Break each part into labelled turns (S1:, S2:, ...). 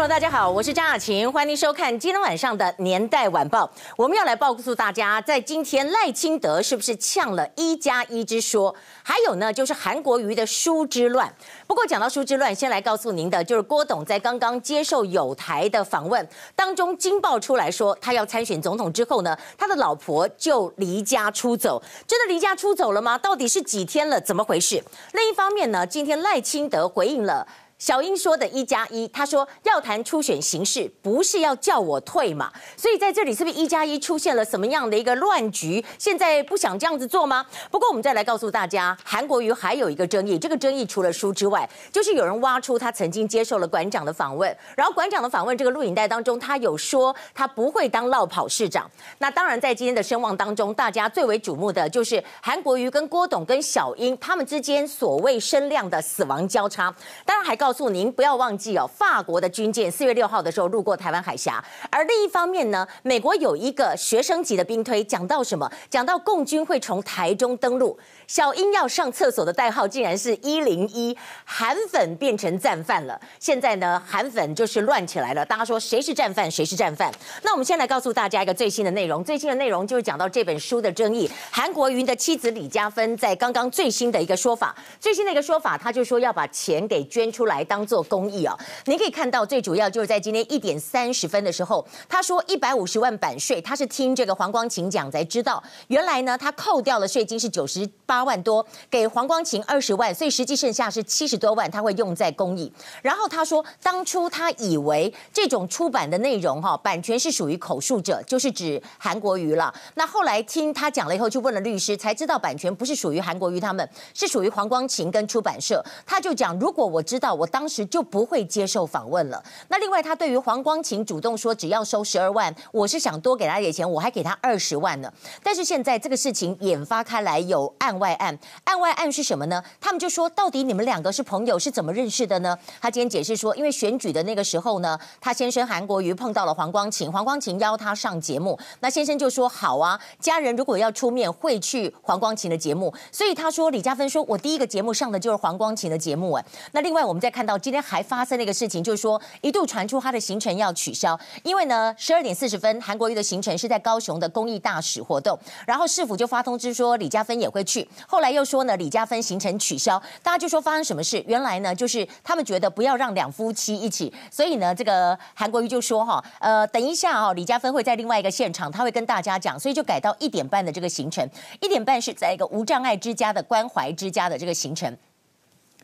S1: 朋友，大家好，我是张雅琴，欢迎收看今天晚上的年代晚报。我们要来告诉大家，在今天赖清德是不是呛了一加一之说？还有呢，就是韩国瑜的书之乱。不过讲到书之乱，先来告诉您的，就是郭董在刚刚接受友台的访问当中，惊爆出来说，他要参选总统之后呢，他的老婆就离家出走。真的离家出走了吗？到底是几天了？怎么回事？另一方面呢，今天赖清德回应了。小英说的一加一，他说要谈初选形式，不是要叫我退嘛？所以在这里是不是一加一出现了什么样的一个乱局？现在不想这样子做吗？不过我们再来告诉大家，韩国瑜还有一个争议，这个争议除了书之外，就是有人挖出他曾经接受了馆长的访问，然后馆长的访问这个录影带当中，他有说他不会当落跑市长。那当然，在今天的声望当中，大家最为瞩目的就是韩国瑜跟郭董跟小英他们之间所谓声量的死亡交叉，当然还告。告诉您不要忘记哦，法国的军舰四月六号的时候路过台湾海峡，而另一方面呢，美国有一个学生级的兵推，讲到什么？讲到共军会从台中登陆。小英要上厕所的代号竟然是一零一，韩粉变成战犯了。现在呢，韩粉就是乱起来了，大家说谁是战犯，谁是战犯？那我们先来告诉大家一个最新的内容，最新的内容就是讲到这本书的争议。韩国瑜的妻子李佳芬在刚刚最新的一个说法，最新的一个说法，他就说要把钱给捐出来。当做公益啊！您可以看到，最主要就是在今天一点三十分的时候，他说一百五十万版税，他是听这个黄光芹讲才知道，原来呢他扣掉了税金是九十八八万多，给黄光芹二十万，所以实际剩下是七十多万，他会用在公益。然后他说，当初他以为这种出版的内容哈，版权是属于口述者，就是指韩国瑜了。那后来听他讲了以后，就问了律师，才知道版权不是属于韩国瑜他们，是属于黄光芹跟出版社。他就讲，如果我知道我。当时就不会接受访问了。那另外，他对于黄光芹主动说只要收十二万，我是想多给他点钱，我还给他二十万呢。但是现在这个事情引发开来，有案外案。案外案是什么呢？他们就说，到底你们两个是朋友，是怎么认识的呢？他今天解释说，因为选举的那个时候呢，他先生韩国瑜碰到了黄光芹，黄光芹邀他上节目，那先生就说好啊，家人如果要出面，会去黄光芹的节目。所以他说，李嘉芬说我第一个节目上的就是黄光芹的节目。哎，那另外我们再看。到今天还发生了一个事情，就是说一度传出他的行程要取消，因为呢，十二点四十分，韩国瑜的行程是在高雄的公益大使活动，然后市府就发通知说李嘉芬也会去，后来又说呢李佳芬行程取消，大家就说发生什么事？原来呢就是他们觉得不要让两夫妻一起，所以呢这个韩国瑜就说哈，呃等一下哦，李佳芬会在另外一个现场，他会跟大家讲，所以就改到一点半的这个行程，一点半是在一个无障碍之家的关怀之家的这个行程。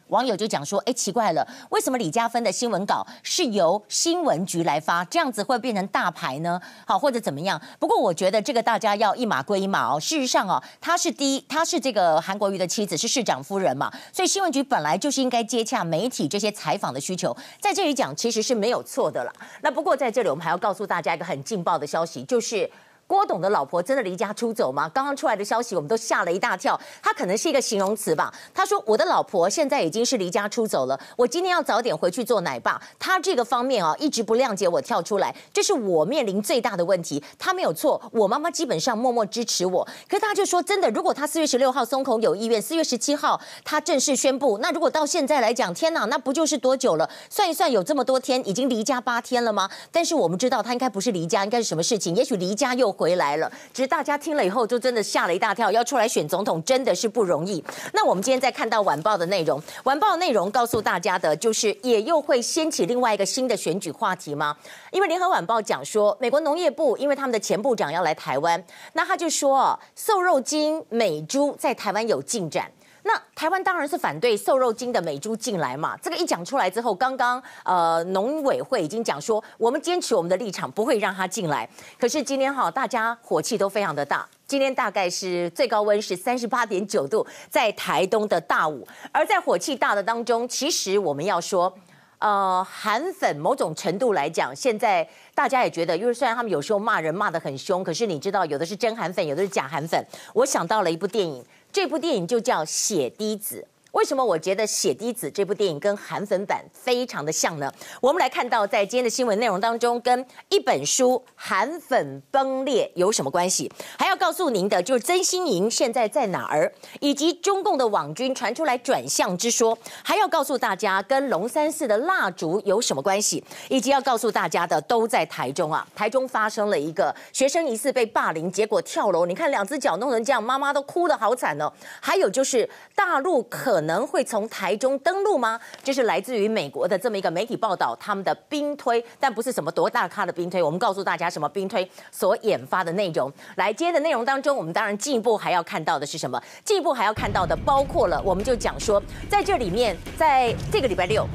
S1: 网友就讲说：“哎，奇怪了，为什么李佳芬的新闻稿是由新闻局来发？这样子会变成大牌呢？好，或者怎么样？不过我觉得这个大家要一码归一码哦。事实上哦，他是第一，他是这个韩国瑜的妻子，是市长夫人嘛，所以新闻局本来就是应该接洽媒体这些采访的需求，在这里讲其实是没有错的了。那不过在这里我们还要告诉大家一个很劲爆的消息，就是。”郭董的老婆真的离家出走吗？刚刚出来的消息，我们都吓了一大跳。他可能是一个形容词吧。他说：“我的老婆现在已经是离家出走了。我今天要早点回去做奶爸。他这个方面啊，一直不谅解我跳出来，这是我面临最大的问题。他没有错，我妈妈基本上默默支持我。可是他就说，真的，如果他四月十六号松口有意愿，四月十七号他正式宣布，那如果到现在来讲，天哪，那不就是多久了？算一算，有这么多天，已经离家八天了吗？但是我们知道，他应该不是离家，应该是什么事情？也许离家又。回来了，只是大家听了以后就真的吓了一大跳，要出来选总统真的是不容易。那我们今天在看到晚报的内容，晚报内容告诉大家的就是，也又会掀起另外一个新的选举话题吗？因为联合晚报讲说，美国农业部因为他们的前部长要来台湾，那他就说，瘦肉精美猪在台湾有进展。那台湾当然是反对瘦肉精的美猪进来嘛。这个一讲出来之后，刚刚呃农委会已经讲说，我们坚持我们的立场，不会让它进来。可是今天哈，大家火气都非常的大。今天大概是最高温是三十八点九度，在台东的大武。而在火气大的当中，其实我们要说，呃，韩粉某种程度来讲，现在大家也觉得，因为虽然他们有时候骂人骂得很凶，可是你知道，有的是真韩粉，有的是假韩粉。我想到了一部电影。这部电影就叫《血滴子》，为什么我觉得《血滴子》这部电影跟韩粉版非常的像呢？我们来看到在今天的新闻内容当中，跟一本书韩粉崩裂有什么关系？还要告诉您的就是曾心莹现在在哪儿，以及中共的网军传出来转向之说，还要告诉大家跟龙山寺的蜡烛有什么关系，以及要告诉大家的都在台中啊，台中发生了一个学生疑似被霸凌，结果跳楼，你看两只脚弄成这样，妈妈都哭得好惨哦。还有就是大陆可能会从台中登陆吗？这是来自于美国的这么一个媒体报道，他们的兵推，但不是什么多大咖的兵推。我们告诉大家什么兵推所研发的内容。来，今天的内容当中，我们当然进一步还要看到的是什么？进一步还要看到的包括了，我们就讲说，在这里面，在这个礼拜六。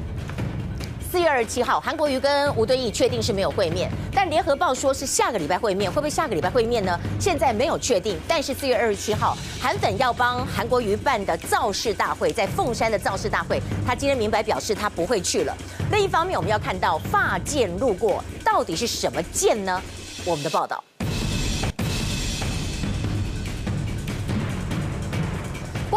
S1: 四月二十七号，韩国瑜跟吴敦义确定是没有会面，但联合报说是下个礼拜会面，会不会下个礼拜会面呢？现在没有确定。但是四月二十七号，韩粉要帮韩国瑜办的造势大会，在凤山的造势大会，他今天明白表示他不会去了。另一方面，我们要看到发件路过，到底是什么件呢？我们的报道。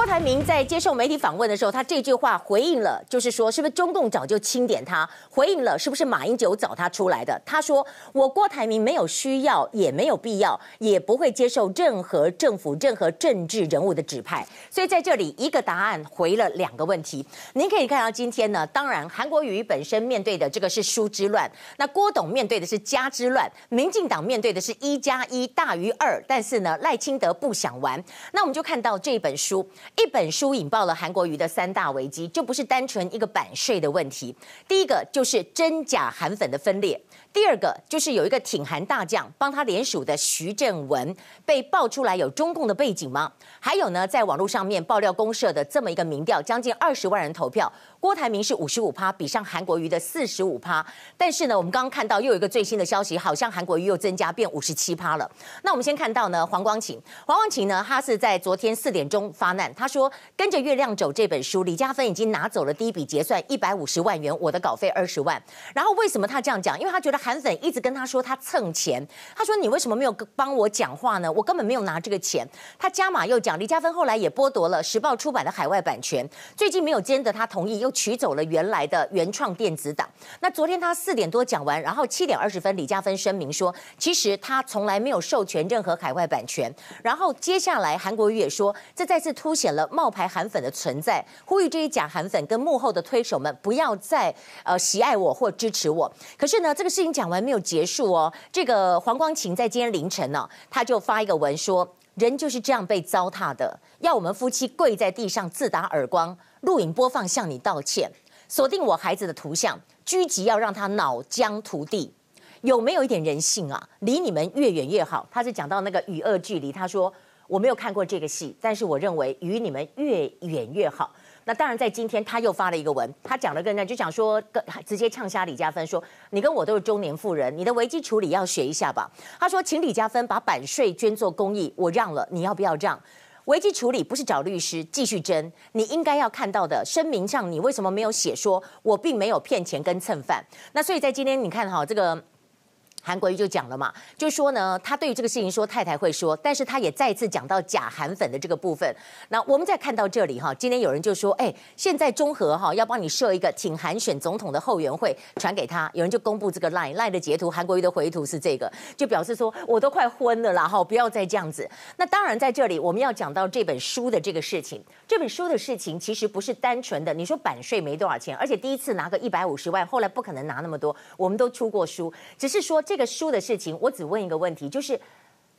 S1: 郭台铭在接受媒体访问的时候，他这句话回应了，就是说，是不是中共早就钦点他？回应了，是不是马英九找他出来的？他说：“我郭台铭没有需要，也没有必要，也不会接受任何政府、任何政治人物的指派。”所以在这里，一个答案回了两个问题。您可以看到，今天呢，当然韩国瑜本身面对的这个是书之乱，那郭董面对的是家之乱，民进党面对的是一加一大于二，但是呢，赖清德不想玩。那我们就看到这本书。一本书引爆了韩国瑜的三大危机，就不是单纯一个版税的问题。第一个就是真假韩粉的分裂。第二个就是有一个挺韩大将帮他联署的徐正文被爆出来有中共的背景吗？还有呢，在网络上面爆料公社的这么一个民调，将近二十万人投票，郭台铭是五十五趴，比上韩国瑜的四十五趴。但是呢，我们刚刚看到又有一个最新的消息，好像韩国瑜又增加变五十七趴了。那我们先看到呢，黄光芹，黄光芹呢，他是在昨天四点钟发难，他说跟着月亮走这本书，李嘉芬已经拿走了第一笔结算一百五十万元，我的稿费二十万。然后为什么他这样讲？因为他觉得。韩粉一直跟他说他蹭钱，他说你为什么没有帮我讲话呢？我根本没有拿这个钱。他加码又讲，李嘉芬后来也剥夺了时报出版的海外版权，最近没有经得他同意，又取走了原来的原创电子档。那昨天他四点多讲完，然后七点二十分，李嘉芬声明说，其实他从来没有授权任何海外版权。然后接下来韩国瑜也说，这再次凸显了冒牌韩粉的存在，呼吁这些假韩粉跟幕后的推手们不要再呃喜爱我或支持我。可是呢，这个事情。讲完没有结束哦，这个黄光芹在今天凌晨呢、哦，他就发一个文说，人就是这样被糟蹋的，要我们夫妻跪在地上自打耳光，录影播放向你道歉，锁定我孩子的图像，狙击要让他脑浆涂地，有没有一点人性啊？离你们越远越好。他是讲到那个与恶距离，他说我没有看过这个戏，但是我认为与你们越远越好。那当然，在今天他又发了一个文，他讲了个呢，就讲说，跟直接呛瞎李嘉芬说，你跟我都是中年妇人，你的危机处理要学一下吧。他说，请李嘉芬把版税捐做公益，我让了，你要不要让？危机处理不是找律师继续争，你应该要看到的声明上，你为什么没有写说我并没有骗钱跟蹭饭？那所以在今天你看哈，这个。韩国瑜就讲了嘛，就说呢，他对于这个事情说太太会说，但是他也再次讲到假韩粉的这个部分。那我们再看到这里哈，今天有人就说，哎，现在中和哈要帮你设一个挺韩选总统的后援会，传给他，有人就公布这个 line line 的截图，韩国瑜的回图是这个，就表示说我都快昏了啦哈，不要再这样子。那当然在这里我们要讲到这本书的这个事情，这本书的事情其实不是单纯的，你说版税没多少钱，而且第一次拿个一百五十万，后来不可能拿那么多，我们都出过书，只是说这。这个书的事情，我只问一个问题，就是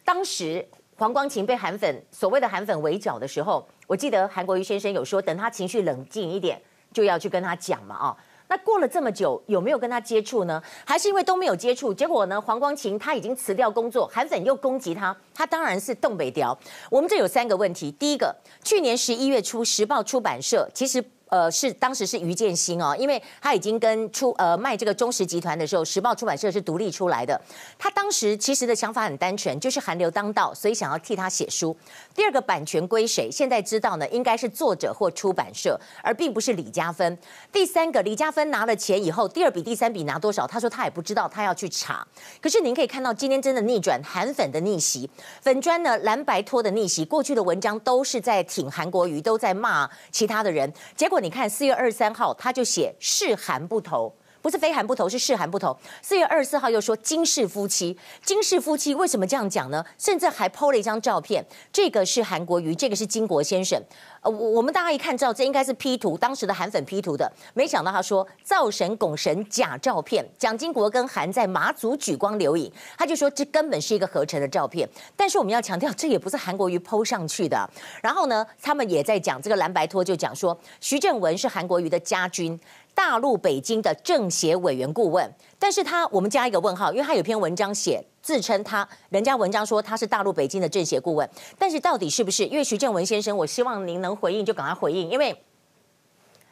S1: 当时黄光芹被韩粉所谓的韩粉围剿的时候，我记得韩国瑜先生有说，等他情绪冷静一点，就要去跟他讲嘛，啊，那过了这么久，有没有跟他接触呢？还是因为都没有接触？结果呢，黄光芹他已经辞掉工作，韩粉又攻击他，他当然是东北调。我们这有三个问题，第一个，去年十一月初，时报出版社其实。呃，是当时是余建新哦，因为他已经跟出呃卖这个中时集团的时候，时报出版社是独立出来的。他当时其实的想法很单纯，就是韩流当道，所以想要替他写书。第二个版权归谁？现在知道呢，应该是作者或出版社，而并不是李嘉芬。第三个，李嘉芬拿了钱以后，第二笔、第三笔拿多少？他说他也不知道，他要去查。可是您可以看到，今天真的逆转，韩粉的逆袭，粉砖呢蓝白托的逆袭，过去的文章都是在挺韩国瑜，都在骂其他的人，结果。你看四月二十三号，他就写是韩不投，不是非韩不投，是是韩不投。四月二十四号又说金氏夫妻，金氏夫妻为什么这样讲呢？甚至还 PO 了一张照片，这个是韩国瑜，这个是金国先生。呃，我我们大家一看知道，这应该是 P 图，当时的韩粉 P 图的。没想到他说造神拱神假照片，蒋经国跟韩在马祖举光留影，他就说这根本是一个合成的照片。但是我们要强调，这也不是韩国瑜 PO 上去的。然后呢，他们也在讲这个蓝白托，就讲说徐正文是韩国瑜的家军。大陆北京的政协委员顾问，但是他我们加一个问号，因为他有篇文章写自称他，人家文章说他是大陆北京的政协顾问，但是到底是不是？因为徐正文先生，我希望您能回应就赶快回应，因为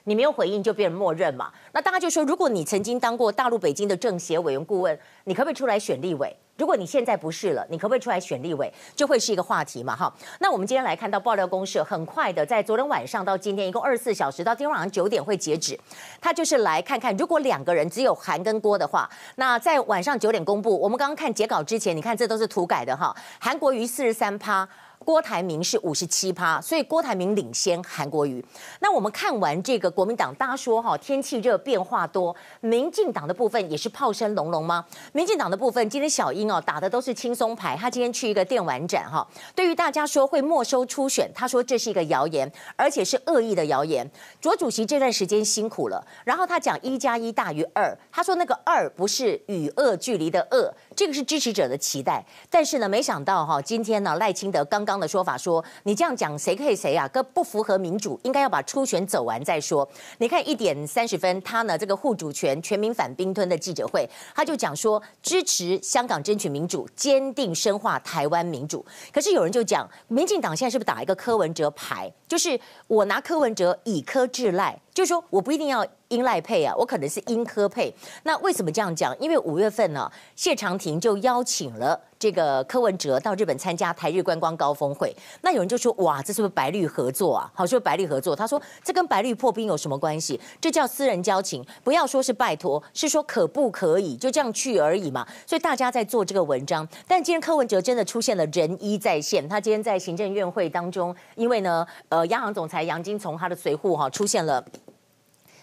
S1: 你没有回应就变成默认嘛。那大家就说，如果你曾经当过大陆北京的政协委员顾问，你可不可以出来选立委？如果你现在不是了，你可不可以出来选立委？就会是一个话题嘛，哈。那我们今天来看到爆料公社，很快的在昨天晚上到今天，一共二十四小时，到今天晚上九点会截止。他就是来看看，如果两个人只有韩跟郭的话，那在晚上九点公布。我们刚刚看截稿之前，你看这都是涂改的哈。韩国瑜四十三趴。郭台铭是五十七趴，所以郭台铭领先韩国瑜。那我们看完这个国民党，大家说哈，天气热变化多，民进党的部分也是炮声隆隆吗？民进党的部分，今天小英哦打的都是轻松牌，他今天去一个电玩展哈，对于大家说会没收初选，他说这是一个谣言，而且是恶意的谣言。卓主席这段时间辛苦了，然后他讲一加一大于二，他说那个二不是与恶距离的恶，这个是支持者的期待，但是呢，没想到哈，今天呢赖清德刚刚。的说法说，你这样讲谁可以谁啊？跟不符合民主，应该要把初选走完再说。你看一点三十分，他呢这个护主权、全民反兵吞的记者会，他就讲说支持香港争取民主，坚定深化台湾民主。可是有人就讲，民进党现在是不是打一个柯文哲牌？就是我拿柯文哲以柯制赖，就是说我不一定要。英赖配啊，我可能是英科配。那为什么这样讲？因为五月份呢，谢长廷就邀请了这个柯文哲到日本参加台日观光高峰会。那有人就说：哇，这是不是白绿合作啊？好，说白绿合作。他说这跟白绿破冰有什么关系？这叫私人交情，不要说是拜托，是说可不可以就这样去而已嘛。所以大家在做这个文章。但今天柯文哲真的出现了人一在线，他今天在行政院会当中，因为呢，呃，央行总裁杨金从他的随护哈出现了。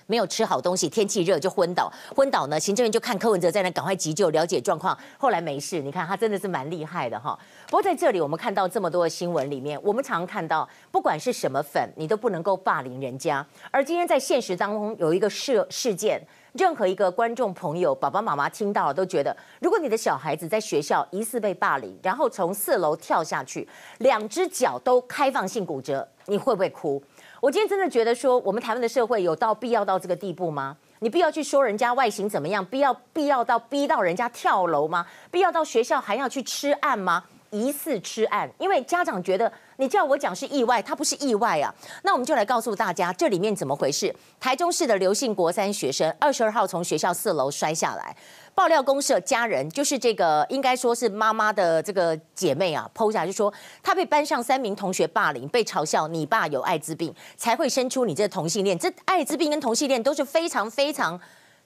S1: 没有吃好东西，天气热就昏倒。昏倒呢，行政院就看柯文哲在那赶快急救，了解状况。后来没事，你看他真的是蛮厉害的哈。不过在这里，我们看到这么多的新闻里面，我们常看到，不管是什么粉，你都不能够霸凌人家。而今天在现实当中有一个事事件，任何一个观众朋友、爸爸妈妈听到了都觉得，如果你的小孩子在学校疑似被霸凌，然后从四楼跳下去，两只脚都开放性骨折，你会不会哭？我今天真的觉得说，我们台湾的社会有到必要到这个地步吗？你必要去说人家外形怎么样？必要必要到逼到人家跳楼吗？必要到学校还要去吃案吗？疑似吃案，因为家长觉得你叫我讲是意外，他不是意外啊。那我们就来告诉大家这里面怎么回事。台中市的刘姓国三学生，二十二号从学校四楼摔下来。爆料公社家人就是这个，应该说是妈妈的这个姐妹啊剖下就说她被班上三名同学霸凌，被嘲笑你爸有艾滋病才会生出你这同性恋，这艾滋病跟同性恋都是非常非常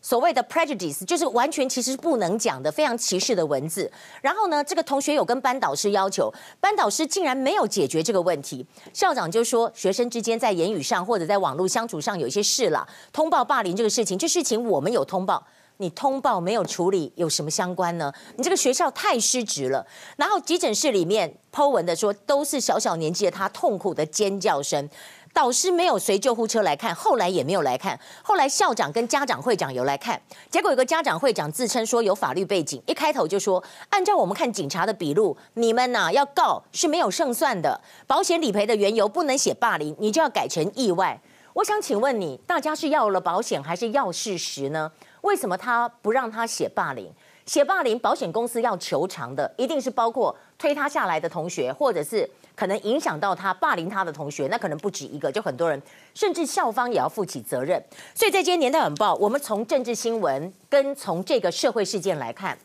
S1: 所谓的 prejudice，就是完全其实不能讲的非常歧视的文字。然后呢，这个同学有跟班导师要求，班导师竟然没有解决这个问题，校长就说学生之间在言语上或者在网络相处上有一些事了，通报霸凌这个事情，这事情我们有通报。你通报没有处理有什么相关呢？你这个学校太失职了。然后急诊室里面 Po 文的说，都是小小年纪的他痛苦的尖叫声。导师没有随救护车来看，后来也没有来看。后来校长跟家长会长有来看，结果有个家长会长自称说有法律背景，一开头就说，按照我们看警察的笔录，你们呐、要告是没有胜算的。保险理赔的缘由不能写霸凌，你就要改成意外。我想请问你，大家是要了保险还是要事实呢？为什么他不让他写霸凌？写霸凌，保险公司要求偿的，一定是包括推他下来的同学，或者是可能影响到他霸凌他的同学，那可能不止一个，就很多人，甚至校方也要负起责任。所以在今天《年代晚报》，我们从政治新闻跟从这个社会事件来看，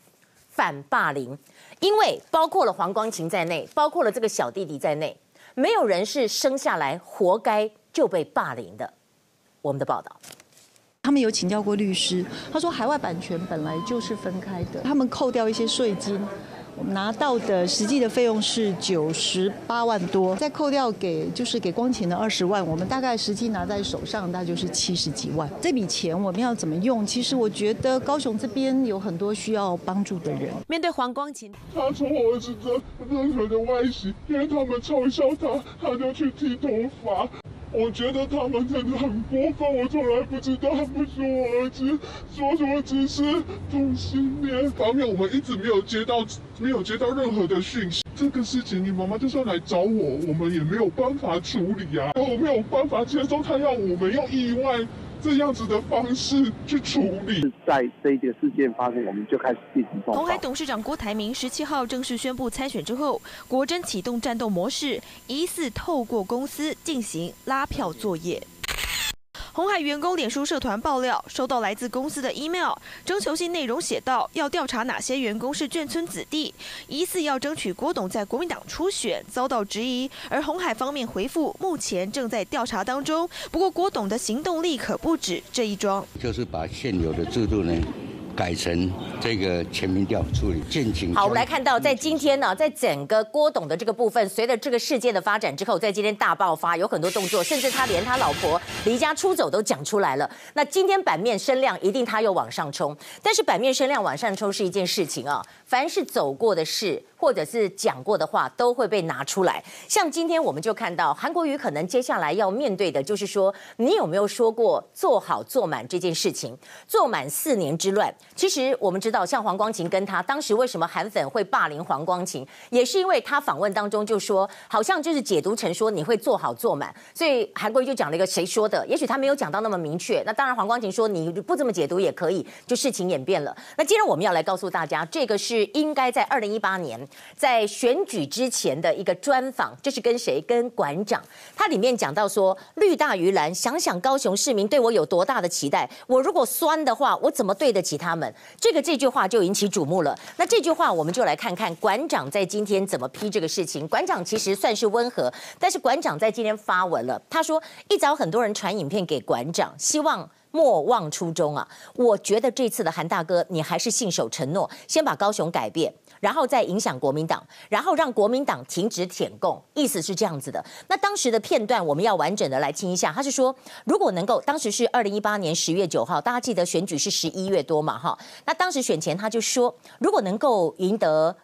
S1: 反霸凌，因为包括了黄光芹在内，包括了这个小弟弟在内，没有人是生下来活该就被霸凌的。我们的报道。
S2: 他们有请教过律师，他说海外版权本来就是分开的，他们扣掉一些税金，我们拿到的实际的费用是九十八万多，再扣掉给就是给光芹的二十万，我们大概实际拿在手上，大概就是七十几万。这笔钱我们要怎么用？其实我觉得高雄这边有很多需要帮助的人。
S3: 面对黄光琴，
S4: 他从我儿子的任何的外形，因为他们嘲笑他，他就去剃头发。我觉得他们真的很过分，我从来不知道他不是我儿子，说什么只是同性恋方面，我们一直没有接到，没有接到任何的讯息。这个事情，你妈妈就算来找我，我们也没有办法处理啊，我没有办法接受他要我们用意外。这样子的方式去处理，
S5: 在这一件事件发生，我们就开始进行。
S3: 红海董事长郭台铭十七号正式宣布参选之后，国珍启动战斗模式，疑似透过公司进行拉票作业。红海员工脸书社团爆料，收到来自公司的 email，征求信内容写道，要调查哪些员工是眷村子弟，疑似要争取郭董在国民党初选，遭到质疑。而红海方面回复，目前正在调查当中。不过郭董的行动力可不止这一桩，
S6: 就是把现有的制度呢。改成这个全民调处理，建警。
S1: 好，我们来看到，在今天呢，在整个郭董的这个部分，随着这个事件的发展之后，在今天大爆发，有很多动作，甚至他连他老婆离家出走都讲出来了。那今天版面声量一定他又往上冲，但是版面声量往上冲是一件事情啊，凡是走过的事。或者是讲过的话都会被拿出来，像今天我们就看到韩国瑜可能接下来要面对的就是说，你有没有说过做好做满这件事情？做满四年之乱，其实我们知道，像黄光芹跟他当时为什么韩粉会霸凌黄光芹，也是因为他访问当中就说，好像就是解读成说你会做好做满，所以韩国瑜就讲了一个谁说的，也许他没有讲到那么明确。那当然黄光芹说你不这么解读也可以，就事情演变了。那既然我们要来告诉大家，这个是应该在二零一八年。在选举之前的一个专访，这是跟谁？跟馆长。他里面讲到说，绿大于蓝，想想高雄市民对我有多大的期待，我如果酸的话，我怎么对得起他他们？这个这句话就引起瞩目了。那这句话，我们就来看看馆长在今天怎么批这个事情。馆长其实算是温和，但是馆长在今天发文了，他说一早很多人传影片给馆长，希望莫忘初衷啊。我觉得这次的韩大哥，你还是信守承诺，先把高雄改变。然后再影响国民党，然后让国民党停止舔共，意思是这样子的。那当时的片段我们要完整的来听一下。他是说，如果能够，当时是二零一八年十月九号，大家记得选举是十一月多嘛？哈，那当时选前他就说，如果能够赢得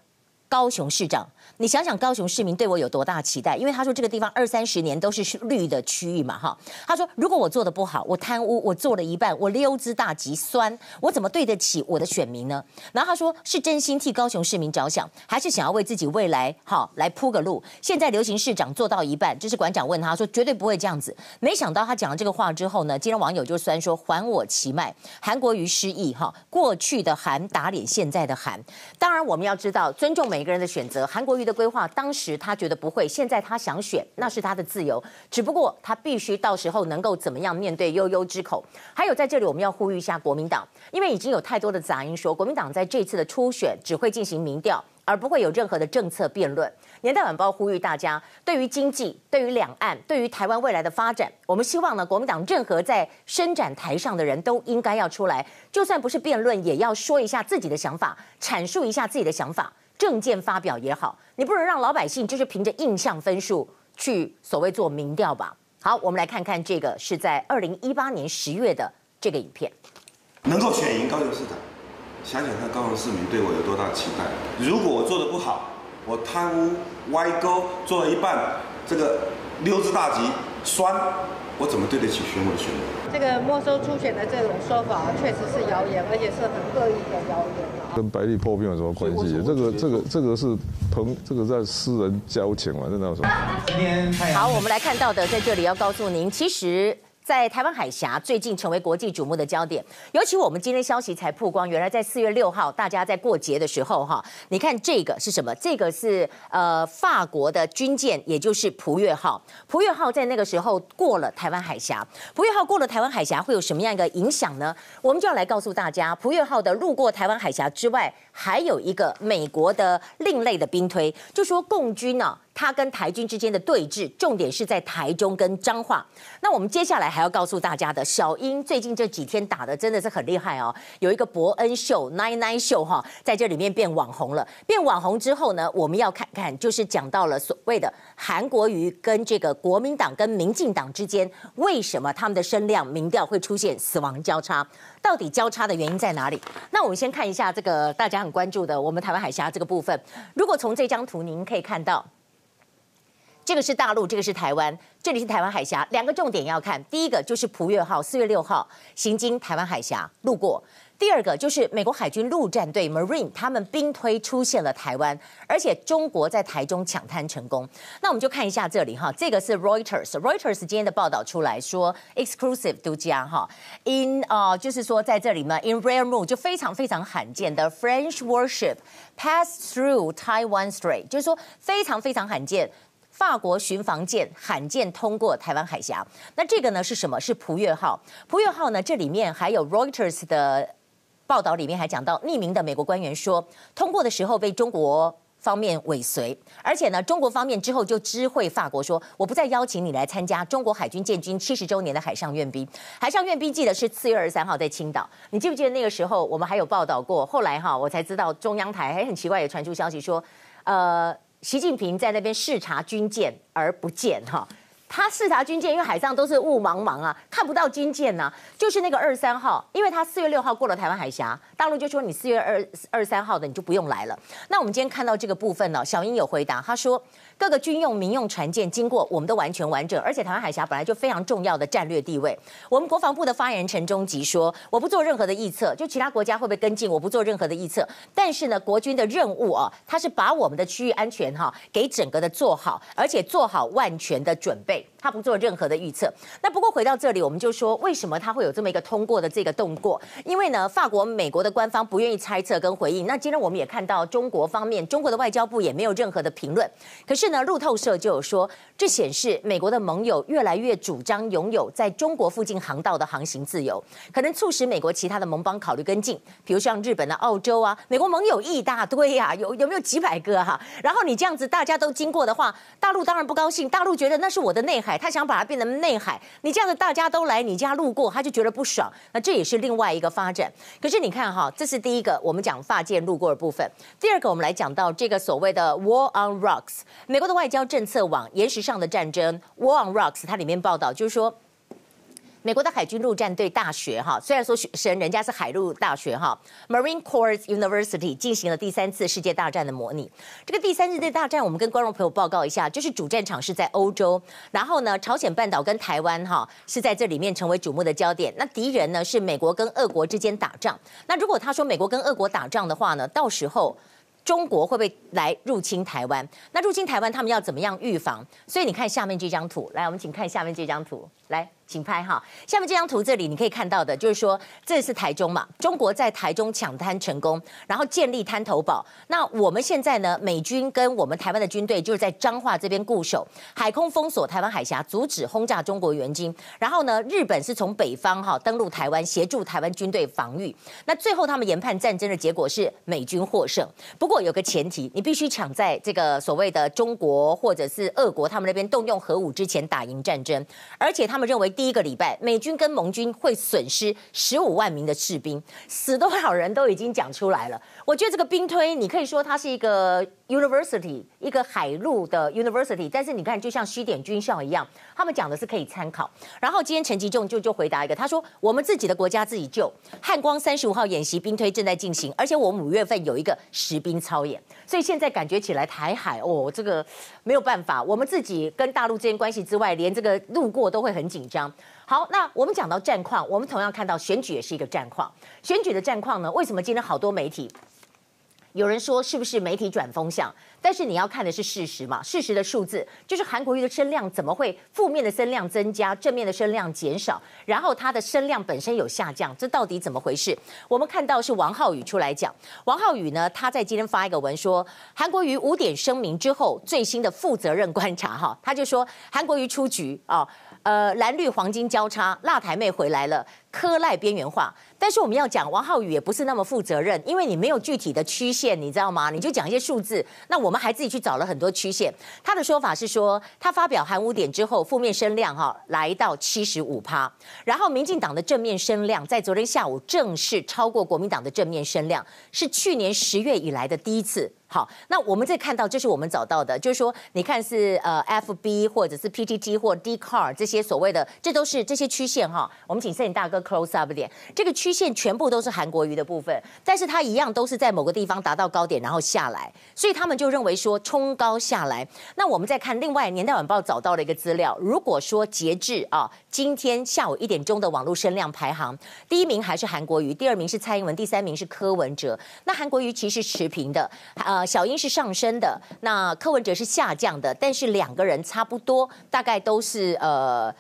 S1: 高雄市长。你想想高雄市民对我有多大期待？因为他说这个地方二三十年都是绿的区域嘛，哈。他说如果我做的不好，我贪污，我做了一半，我溜之大吉，酸，我怎么对得起我的选民呢？然后他说是真心替高雄市民着想，还是想要为自己未来哈来铺个路？现在流行市长做到一半，这是馆长问他说绝对不会这样子。没想到他讲了这个话之后呢，今天网友就酸说还我其脉，韩国瑜失忆哈，过去的韩打脸现在的韩。当然我们要知道尊重每个人的选择，韩国的规划，当时他觉得不会，现在他想选，那是他的自由。只不过他必须到时候能够怎么样面对悠悠之口。还有在这里，我们要呼吁一下国民党，因为已经有太多的杂音说，国民党在这次的初选只会进行民调，而不会有任何的政策辩论。年代晚报呼吁大家，对于经济、对于两岸、对于台湾未来的发展，我们希望呢，国民党任何在伸展台上的人都应该要出来，就算不是辩论，也要说一下自己的想法，阐述一下自己的想法。政见发表也好，你不能让老百姓就是凭着印象分数去所谓做民调吧？好，我们来看看这个是在二零一八年十月的这个影片。
S7: 能够选赢高雄市长，想想看高雄市民对我有多大期待。如果我做的不好，我贪污歪勾做了一半，这个溜之大吉酸，我怎么对得起选我的选民？
S8: 这个没收初选的这种说法确实是谣言，而且是很恶意的谣言。
S4: 跟白里破冰有什么关系？这个、这个、这个是朋，这个在私人交情嘛，这哪有什么？
S1: 好，我们来看到的，在这里要告诉您，其实。在台湾海峡最近成为国际瞩目的焦点，尤其我们今天消息才曝光，原来在四月六号，大家在过节的时候，哈，你看这个是什么？这个是呃法国的军舰，也就是普悦号。普悦号在那个时候过了台湾海峡，普悦号过了台湾海峡会有什么样一个影响呢？我们就要来告诉大家，普悦号的路过台湾海峡之外，还有一个美国的另类的兵推，就说共军呢、他跟台军之间的对峙，重点是在台中跟彰化。那我们接下来还要告诉大家的，小英最近这几天打的真的是很厉害哦，有一个伯恩秀、奈奈秀哈，在这里面变网红了。变网红之后呢，我们要看看，就是讲到了所谓的韩国瑜跟这个国民党跟民进党之间，为什么他们的声量民调会出现死亡交叉？到底交叉的原因在哪里？那我们先看一下这个大家很关注的我们台湾海峡这个部分。如果从这张图您可以看到。这个是大陆，这个是台湾，这里是台湾海峡。两个重点要看，第一个就是普悦号四月六号行经台湾海峡路过；第二个就是美国海军陆战队 Marine 他们兵推出现了台湾，而且中国在台中抢滩成功。那我们就看一下这里哈，这个是 Reuters，Reuters 今天的报道出来说 exclusive 独家哈，in 啊、呃、就是说在这里嘛，in rare moon 就非常非常罕见的 French warship pass through Taiwan Strait，就是说非常非常罕见。法国巡防舰罕见通过台湾海峡，那这个呢是什么？是普悦号。普悦号呢，这里面还有 Reuters 的报道，里面还讲到匿名的美国官员说，通过的时候被中国方面尾随，而且呢，中国方面之后就知会法国说，我不再邀请你来参加中国海军建军七十周年的海上阅兵。海上阅兵记得是四月二十三号在青岛，你记不记得那个时候我们还有报道过？后来哈，我才知道中央台还很奇怪也传出消息说，呃。习近平在那边视察军舰而不见哈，他视察军舰，因为海上都是雾茫茫啊，看不到军舰呐。就是那个二三号，因为他四月六号过了台湾海峡，大陆就说你四月二二三号的你就不用来了。那我们今天看到这个部分呢，小英有回答，他说。各个军用、民用船舰经过，我们都完全完整，而且台湾海峡本来就非常重要的战略地位。我们国防部的发言人陈忠吉说：“我不做任何的预测，就其他国家会不会跟进，我不做任何的预测。但是呢，国军的任务啊，它是把我们的区域安全哈给整个的做好，而且做好万全的准备。他不做任何的预测。那不过回到这里，我们就说为什么他会有这么一个通过的这个动过？因为呢，法国、美国的官方不愿意猜测跟回应。那今天我们也看到中国方面，中国的外交部也没有任何的评论。可是。呢，路透社就有说，这显示美国的盟友越来越主张拥有在中国附近航道的航行自由，可能促使美国其他的盟邦考虑跟进，比如像日本的澳洲啊，美国盟友一大堆呀、啊，有有没有几百个哈、然后你这样子大家都经过的话，大陆当然不高兴，大陆觉得那是我的内海，他想把它变成内海，你这样子大家都来你家路过，他就觉得不爽，那这也是另外一个发展。可是你看哈，这是第一个我们讲发舰路过的部分，第二个我们来讲到这个所谓的 War on Rocks。美国的外交政策网岩石上的战争 War on Rocks，它里面报道就是说，美国的海军陆战队大学哈，虽然说学生人家是海陆大学哈，Marine Corps University 进行了第三次世界大战的模拟。这个第三次世界大战，我们跟观众朋友报告一下，就是主战场是在欧洲，然后呢，朝鲜半岛跟台湾哈是在这里面成为瞩目的焦点。那敌人呢是美国跟俄国之间打仗。那如果他说美国跟俄国打仗的话呢，到时候。中国会不会来入侵台湾？那入侵台湾，他们要怎么样预防？所以你看下面这张图，来，我们请看下面这张图，来。请拍哈，下面这张图这里你可以看到的，就是说这是台中嘛，中国在台中抢滩成功，然后建立滩头堡。那我们现在呢，美军跟我们台湾的军队就是在彰化这边固守，海空封锁台湾海峡，阻止轰炸中国援军。然后呢，日本是从北方哈登陆台湾，协助台湾军队防御。那最后他们研判战争的结果是美军获胜。不过有个前提，你必须抢在这个所谓的中国或者是俄国他们那边动用核武之前打赢战争，而且他他们认为。第一个礼拜，美军跟盟军会损失十五万名的士兵，死多少人都已经讲出来了。我觉得这个兵推，你可以说它是一个 university，一个海陆的 university，但是你看，就像西点军校一样，他们讲的是可以参考。然后今天陈吉仲就就回答一个，他说：“我们自己的国家自己救，汉光三十五号演习兵推正在进行，而且我们五月份有一个实兵操演，所以现在感觉起来台海哦，这个没有办法，我们自己跟大陆之间关系之外，连这个路过都会很紧张。”好，那我们讲到战况，我们同样看到选举也是一个战况。选举的战况呢，为什么今天好多媒体有人说是不是媒体转风向？但是你要看的是事实嘛，事实的数字就是韩国瑜的声量怎么会负面的声量增加，正面的声量减少，然后他的声量本身有下降，这到底怎么回事？我们看到是王浩宇出来讲，王浩宇呢，他在今天发一个文说，韩国瑜五点声明之后最新的负责任观察哈，他就说韩国瑜出局啊，呃蓝绿黄金交叉，辣台妹回来了，柯赖边缘化。但是我们要讲王浩宇也不是那么负责任，因为你没有具体的曲线，你知道吗？你就讲一些数字，那我们还自己去找了很多曲线。他的说法是说，他发表韩五点之后，负面声量哈来到七十五趴，然后民进党的正面声量在昨天下午正式超过国民党的正面声量，是去年十月以来的第一次。好，那我们再看到，这是我们找到的，就是说，你看是呃，FB 或者是 PTT 或 D Car 这些所谓的，这都是这些曲线哈。我们请摄影大哥 close up 点，这个曲线全部都是韩国瑜的部分，但是它一样都是在某个地方达到高点，然后下来，所以他们就认为说冲高下来。那我们再看另外《年代晚报》找到了一个资料，如果说截至啊今天下午一点钟的网络声量排行，第一名还是韩国瑜，第二名是蔡英文，第三名是柯文哲。那韩国瑜其实持平的啊。呃，小英是上升的，那柯文哲是下降的，但是两个人差不多，大概都是呃。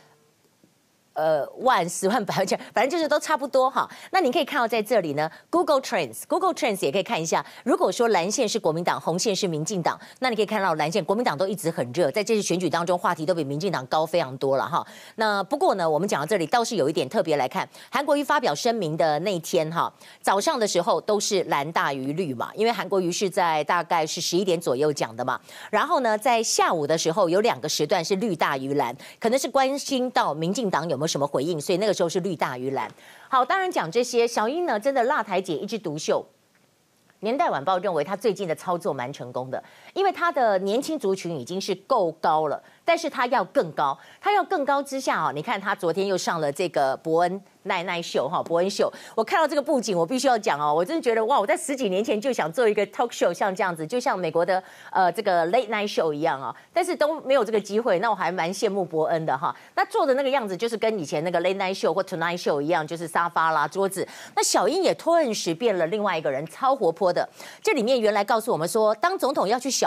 S1: 呃，万十万百万千，反正就是都差不多哈。那你可以看到在这里呢，Google Trends，Google Trends 也可以看一下。如果说蓝线是国民党，红线是民进党，那你可以看到蓝线国民党都一直很热，在这次选举当中话题都比民进党高非常多了哈。那不过呢，我们讲到这里倒是有一点特别来看，韩国瑜发表声明的那天哈，早上的时候都是蓝大于绿嘛，因为韩国瑜是在大概是十一点左右讲的嘛。然后呢，在下午的时候有两个时段是绿大于蓝，可能是关心到民进党有没有。什么回应？所以那个时候是绿大于蓝。好，当然讲这些，小英呢，真的辣台姐一枝独秀。年代晚报认为她最近的操作蛮成功的，因为他的年轻族群已经是够高了，但是他要更高，他要更高之下啊，你看他昨天又上了这个伯恩。奈奈秀哈，伯恩秀，我看到这个布景，我必须要讲哦，我真的觉得哇，我在十几年前就想做一个 talk show，像这样子，就像美国的呃这个 late night show 一样啊，但是都没有这个机会，那我还蛮羡慕伯恩的哈。那做的那个样子，就是跟以前那个 late night show 或 tonight show 一样，就是沙发啦、桌子。那小英也顿时变了另外一个人，超活泼的。这里面原来告诉我们说，当总统要去小。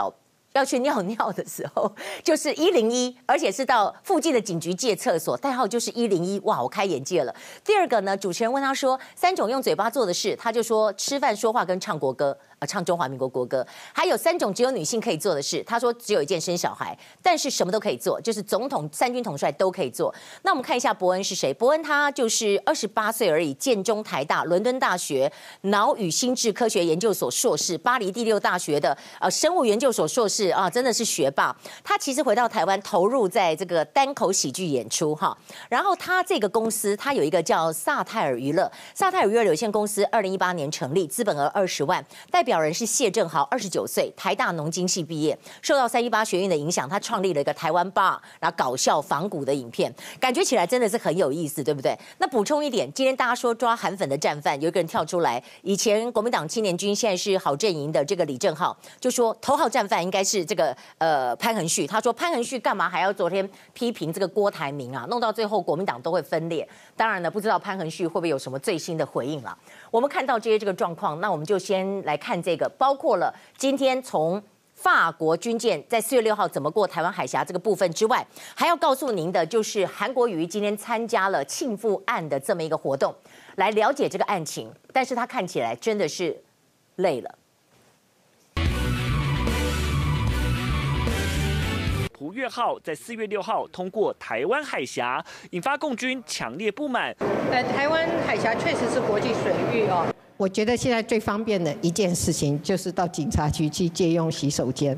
S1: 要去尿尿的时候，就是一零一，而且是到附近的警局借厕所，代号就是一零一。哇，我开眼界了。第二个呢，主持人问他说，三种用嘴巴做的事，他就说吃饭、说话跟唱国歌。啊，唱中华民国国歌，还有三种只有女性可以做的事。他说只有一件生小孩，但是什么都可以做，就是总统、三军统帅都可以做。那我们看一下伯恩是谁？伯恩他就是二十八岁而已，建中、台大、伦敦大学脑与心智科学研究所硕士，巴黎第六大学的呃生物研究所硕士啊，真的是学霸。他其实回到台湾，投入在这个单口喜剧演出哈。然后他这个公司，他有一个叫萨泰尔娱乐，萨泰尔娱乐有限公司，二零一八年成立，资本额二十万，代表。表人是谢正豪，二十九岁，台大农经系毕业，受到三一八学运的影响，他创立了一个台湾吧，然后搞笑仿古的影片，感觉起来真的是很有意思，对不对？那补充一点，今天大家说抓韩粉的战犯，有一个人跳出来，以前国民党青年军，现在是好阵营的这个李正浩，就说头号战犯应该是这个呃潘恒旭，他说潘恒旭干嘛还要昨天批评这个郭台铭啊，弄到最后国民党都会分裂。当然了，不知道潘恒旭会不会有什么最新的回应了。我们看到这些这个状况，那我们就先来看这个，包括了今天从法国军舰在四月六号怎么过台湾海峡这个部分之外，还要告诉您的就是韩国瑜今天参加了庆父案的这么一个活动，来了解这个案情。但是他看起来真的是累了。
S9: 胡月号在四月六号通过台湾海峡，引发共军强烈不满。
S8: 呃，台湾海峡确实是国际水域哦。我觉得现在最方便的一件事情，就是到警察局去借用洗手间。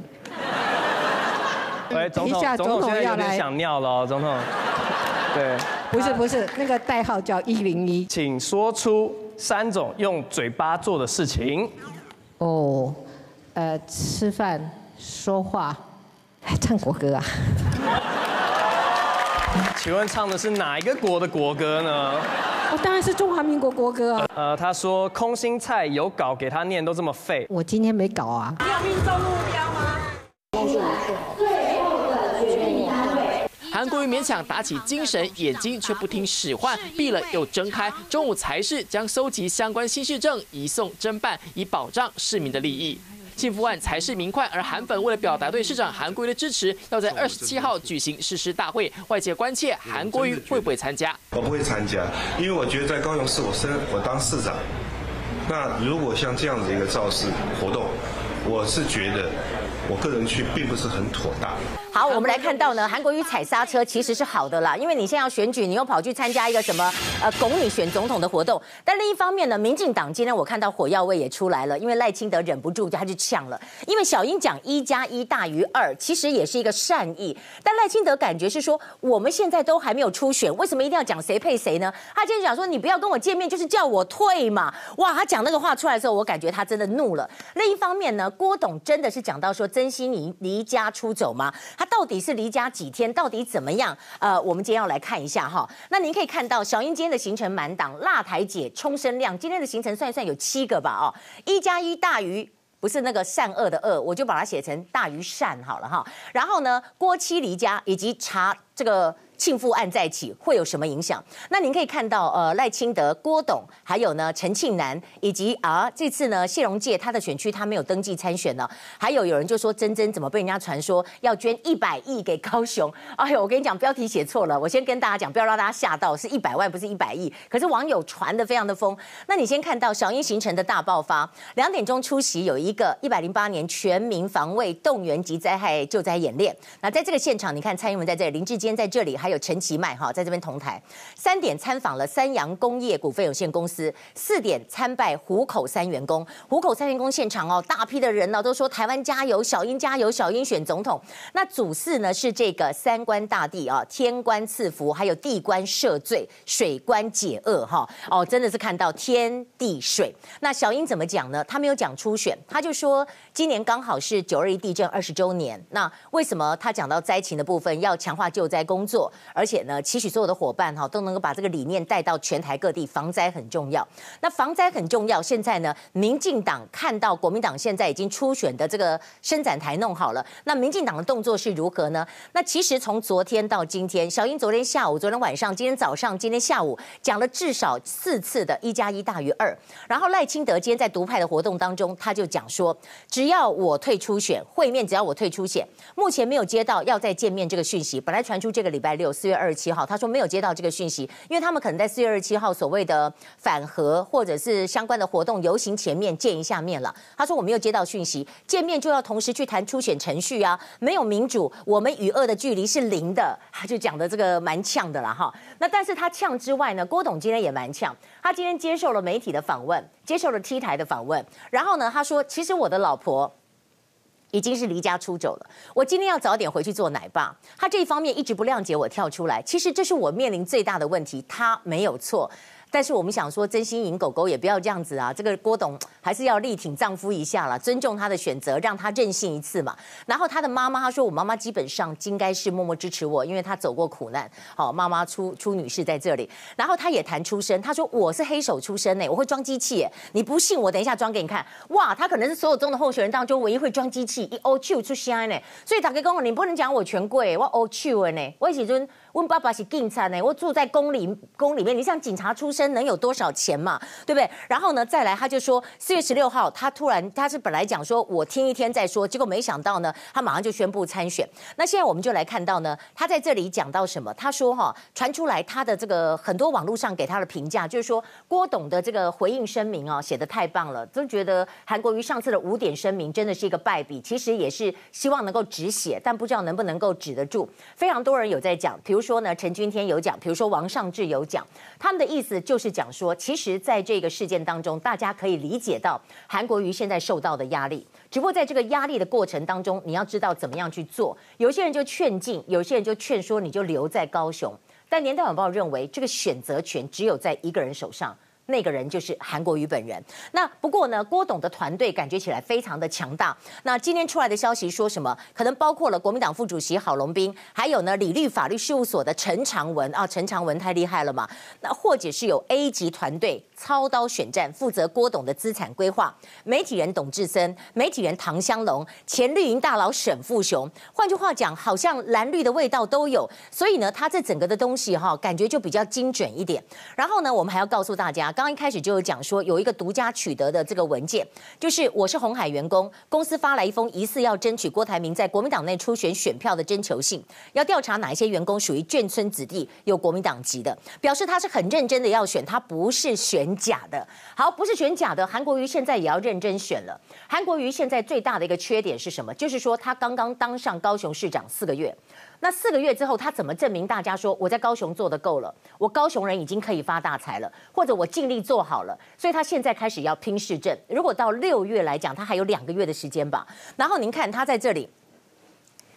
S10: 喂，总统，总统要来想尿了哦，总统。对，
S8: 不是不是，那个代号叫一零一。
S10: 请说出三种用嘴巴做的事情。
S8: 哦，呃，吃饭、说话。唱国歌啊？
S10: 请问唱的是哪一个国的国歌呢？
S8: 我当然是中华民国国歌啊。
S10: 呃，他说空心菜有稿给他念都这么废。
S8: 我今天没稿啊。
S11: 你有命中目标吗？最后的决定单位。韩国瑜勉强打起精神，眼睛却不听使唤，闭了又睁开。中午才是将搜集相关新事证移送侦办，以保障市民的利益。幸福案才是民快，而韩粉为了表达对市长韩国瑜的支持，要在二十七号举行誓师大会。外界关切韩国瑜会不会参加？
S12: 我不会参加，因为我觉得在高雄市，我升我当市长。那如果像这样子一个造势活动，我是觉得我个人去并不是很妥当。
S1: 好，我们来看到呢，韩国瑜踩刹车其实是好的啦，因为你现在要选举，你又跑去参加一个什么呃拱你选总统的活动。但另一方面呢，民进党今天我看到火药味也出来了，因为赖清德忍不住他就呛了，因为小英讲一加一大于二，其实也是一个善意，但赖清德感觉是说我们现在都还没有初选，为什么一定要讲谁配谁呢？他今天讲说你不要跟我见面，就是叫我退嘛。哇，他讲那个话出来的时候，我感觉他真的怒了。另一方面呢，郭董真的是讲到说真心离离家出走吗？他到底是离家几天？到底怎么样？呃，我们今天要来看一下哈。那您可以看到，小英今天的行程满档，辣台姐冲身量，今天的行程算一算有七个吧？哦，一加一大于不是那个善恶的恶，我就把它写成大于善好了哈。然后呢，郭妻离家以及查这个。庆复案再起会有什么影响？那您可以看到，呃，赖清德、郭董，还有呢陈庆南，以及啊这次呢谢龙介他的选区他没有登记参选呢。还有有人就说珍珍怎么被人家传说要捐一百亿给高雄？哎呦，我跟你讲标题写错了，我先跟大家讲，不要让大家吓到，是一百万不是一百亿。可是网友传得非常的疯。那你先看到小英行程的大爆发，两点钟出席有一个一百零八年全民防卫动员及灾害救灾演练。那在这个现场，你看蔡英文在这里，林志坚在这里，还。有陈其迈哈在这边同台，三点参访了三洋工业股份有限公司，四点参拜虎口三员工。虎口三员工现场哦，大批的人呢都说台湾加油，小英加油，小英选总统。那主祀呢是这个三官大帝啊，天官赐福，还有地官赦罪，水官解厄哈哦，真的是看到天地水。那小英怎么讲呢？他没有讲初选，他就说今年刚好是九二一地震二十周年。那为什么他讲到灾情的部分要强化救灾工作？而且呢，期许所有的伙伴哈都能够把这个理念带到全台各地，防灾很重要。那防灾很重要，现在呢，民进党看到国民党现在已经初选的这个伸展台弄好了，那民进党的动作是如何呢？那其实从昨天到今天，小英昨天下午、昨天晚上、今天早上、今天下午讲了至少四次的一加一大于二。然后赖清德今天在独派的活动当中，他就讲说，只要我退出选，会面只要我退出选，目前没有接到要再见面这个讯息，本来传出这个礼拜六。有四月二十七号，他说没有接到这个讯息，因为他们可能在四月二十七号所谓的反核或者是相关的活动游行前面见一下面了。他说我没有接到讯息，见面就要同时去谈初选程序啊，没有民主，我们与恶的距离是零的。他就讲的这个蛮呛的了哈。那但是他呛之外呢，郭董今天也蛮呛，他今天接受了媒体的访问，接受了 T 台的访问，然后呢，他说其实我的老婆。已经是离家出走了。我今天要早点回去做奶爸。他这一方面一直不谅解我跳出来，其实这是我面临最大的问题。他没有错。但是我们想说，真心赢狗狗也不要这样子啊！这个郭董还是要力挺丈夫一下啦，尊重他的选择，让他任性一次嘛。然后他的妈妈她说：“我妈妈基本上应该是默默支持我，因为她走过苦难。”好，妈妈出出女士在这里。然后他也谈出身，他说：“我是黑手出身呢，我会装机器。你不信，我等一下装给你看。哇，他可能是所有中的候选人当中唯一会装机器，一欧气出声呢。所以大家跟我，你不能讲我权贵，我欧气的呢。我以前问爸爸是警察呢，我住在宫里宫里面，你像警察出身能有多少钱嘛？对不对？然后呢，再来他就说四月十六号，他突然他是本来讲说我听一天再说，结果没想到呢，他马上就宣布参选。那现在我们就来看到呢，他在这里讲到什么？他说哈，传出来他的这个很多网络上给他的评价，就是说郭董的这个回应声明哦，写得太棒了，都觉得韩国瑜上次的五点声明真的是一个败笔，其实也是希望能够止血，但不知道能不能够止得住。非常多人有在讲，比如。说呢，陈君天有讲，比如说王尚志有讲，他们的意思就是讲说，其实在这个事件当中，大家可以理解到韩国瑜现在受到的压力，只不过在这个压力的过程当中，你要知道怎么样去做。有些人就劝进，有些人就劝说你就留在高雄。但年代晚报认为，这个选择权只有在一个人手上。那个人就是韩国瑜本人。那不过呢，郭董的团队感觉起来非常的强大。那今天出来的消息说什么？可能包括了国民党副主席郝龙斌，还有呢，李律法律事务所的陈长文啊，陈长文太厉害了嘛。那或者是有 A 级团队操刀选战，负责郭董的资产规划。媒体人董志森、媒体人唐湘龙、前绿营大佬沈富雄，换句话讲，好像蓝绿的味道都有。所以呢，他这整个的东西哈，感觉就比较精准一点。然后呢，我们还要告诉大家，刚刚一开始就有讲说，有一个独家取得的这个文件，就是我是红海员工，公司发来一封疑似要争取郭台铭在国民党内初选选票的征求信，要调查哪一些员工属于眷村子弟，有国民党籍的，表示他是很认真的要选，他不是选假的。好，不是选假的，韩国瑜现在也要认真选了。韩国瑜现在最大的一个缺点是什么？就是说他刚刚当上高雄市长四个月，那四个月之后，他怎么证明大家说我在高雄做得够了，我高雄人已经可以发大财了，或者我尽力做好了？所以他现在开始要拼市政。如果到六月来讲，他还有两个月的时间吧。然后您看他在这里。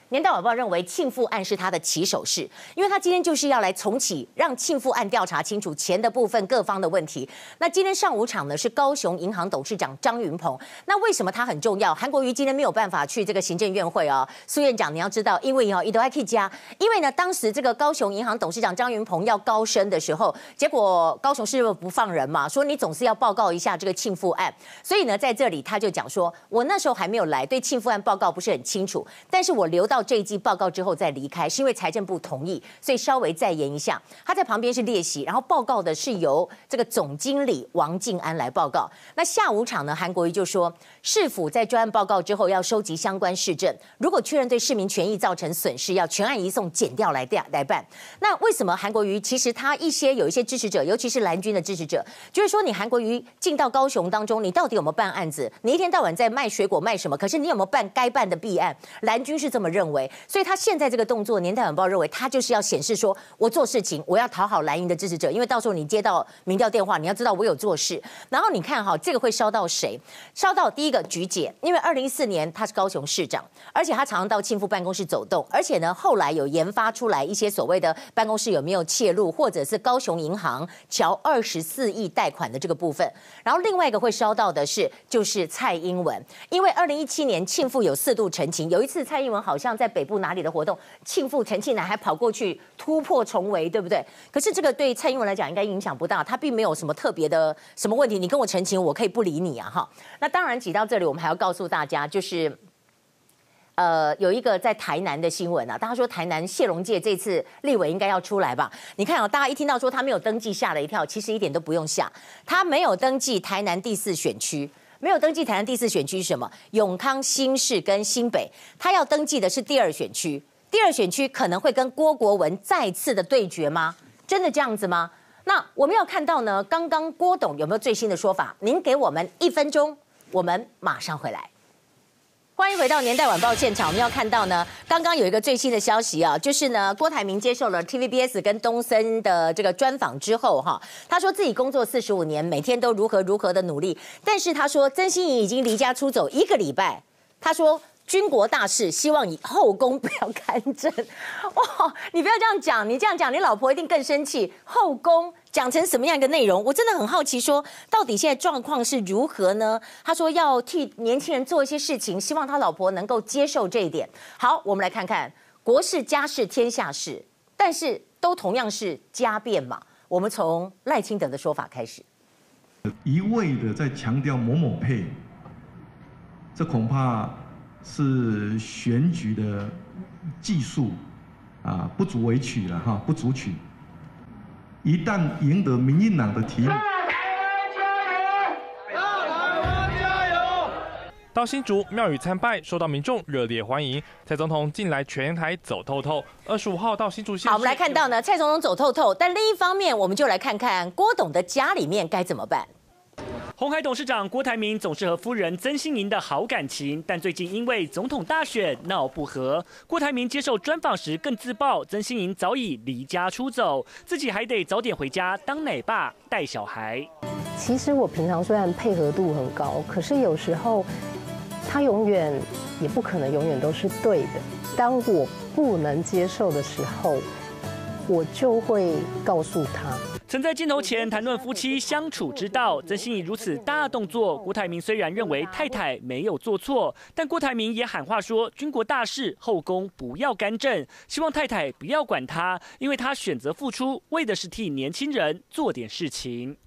S1: 年代晚报认为庆富案是他的起手式，因为他今天就是要来重启，让庆富案调查清楚钱的部分各方的问题。那今天上午场呢是高雄银行董事长张云鹏，那为什么他很重要？韩国瑜今天没有办法去这个行政院会哦，苏院长你要知道，因为哦伊都还可以加，因为呢当时这个高雄银行董事长张云鹏要高升的时候，结果高雄市不放人嘛，说你总是要报告一下这个庆富案，所以呢在这里他就讲说，我那时候还没有来，对庆富案报告不是很清楚，但是我留到。到这一季报告之后再离开，是因为财政部同意，所以稍微再延一下。他在旁边是列席，然后报告的是由这个总经理王静安来报告。那下午场呢，韩国瑜就说，市府在专案报告之后要收集相关市政，如果确认对市民权益造成损失，要全案移送减掉来调来办。那为什么韩国瑜其实他一些有一些支持者，尤其是蓝军的支持者，就是说你韩国瑜进到高雄当中，你到底有没有办案子？你一天到晚在卖水果卖什么？可是你有没有办该办的弊案？蓝军是这么认。认为，所以他现在这个动作，年代晚报认为他就是要显示说，我做事情，我要讨好蓝营的支持者，因为到时候你接到民调电话，你要知道我有做事。然后你看哈，这个会烧到谁？烧到第一个菊姐，因为二零一四年他是高雄市长，而且他常常到庆富办公室走动，而且呢，后来有研发出来一些所谓的办公室有没有窃入，或者是高雄银行乔二十四亿贷款的这个部分。然后另外一个会烧到的是，就是蔡英文，因为二零一七年庆富有四度澄清，有一次蔡英文好像。在北部哪里的活动，庆富陈庆南还跑过去突破重围，对不对？可是这个对蔡英文来讲应该影响不大，他并没有什么特别的什么问题。你跟我澄清，我可以不理你啊，哈。那当然，挤到这里，我们还要告诉大家，就是呃，有一个在台南的新闻啊，大家说台南谢龙介这次立委应该要出来吧？你看啊，大家一听到说他没有登记，吓了一跳。其实一点都不用吓，他没有登记台南第四选区。没有登记台南第四选区是什么？永康、新市跟新北，他要登记的是第二选区。第二选区可能会跟郭国文再次的对决吗？真的这样子吗？那我们要看到呢，刚刚郭董有没有最新的说法？您给我们一分钟，我们马上回来。欢迎回到年代晚报现场。我们要看到呢，刚刚有一个最新的消息啊，就是呢，郭台铭接受了 TVBS 跟东森的这个专访之后，哈，他说自己工作四十五年，每天都如何如何的努力，但是他说曾心怡已经离家出走一个礼拜，他说。军国大事，希望以后宫不要干政。哇，你不要这样讲，你这样讲，你老婆一定更生气。后宫讲成什么样一个内容？我真的很好奇说，到底现在状况是如何呢？他说要替年轻人做一些事情，希望他老婆能够接受这一点。好，我们来看看国事、家事、天下事，但是都同样是家变嘛。我们从赖清德的说法开始，
S13: 一味的在强调某某配，这恐怕。是选举的技术啊，不足为取了哈，不足取。一旦赢得民进党的提名，
S14: 到新竹庙宇参拜，受到民众热烈欢迎。蔡总统近来全台走透透，二十五号到新竹县。
S1: 好，我们来看到呢，蔡总统走透透，但另一方面，我们就来看看郭董的家里面该怎么办。
S9: 红海董事长郭台铭总是和夫人曾心莹的好感情，但最近因为总统大选闹不和。郭台铭接受专访时更自曝，曾心莹早已离家出走，自己还得早点回家当奶爸带小孩。
S15: 其实我平常虽然配合度很高，可是有时候他永远也不可能永远都是对的。当我不能接受的时候，我就会告诉他。
S9: 曾在镜头前谈论夫妻相处之道，曾心怡如此大动作，郭台铭虽然认为太太没有做错，但郭台铭也喊话说：军国大事后宫不要干政，希望太太不要管他，因为他选择付出，为的是替年轻人做点事情。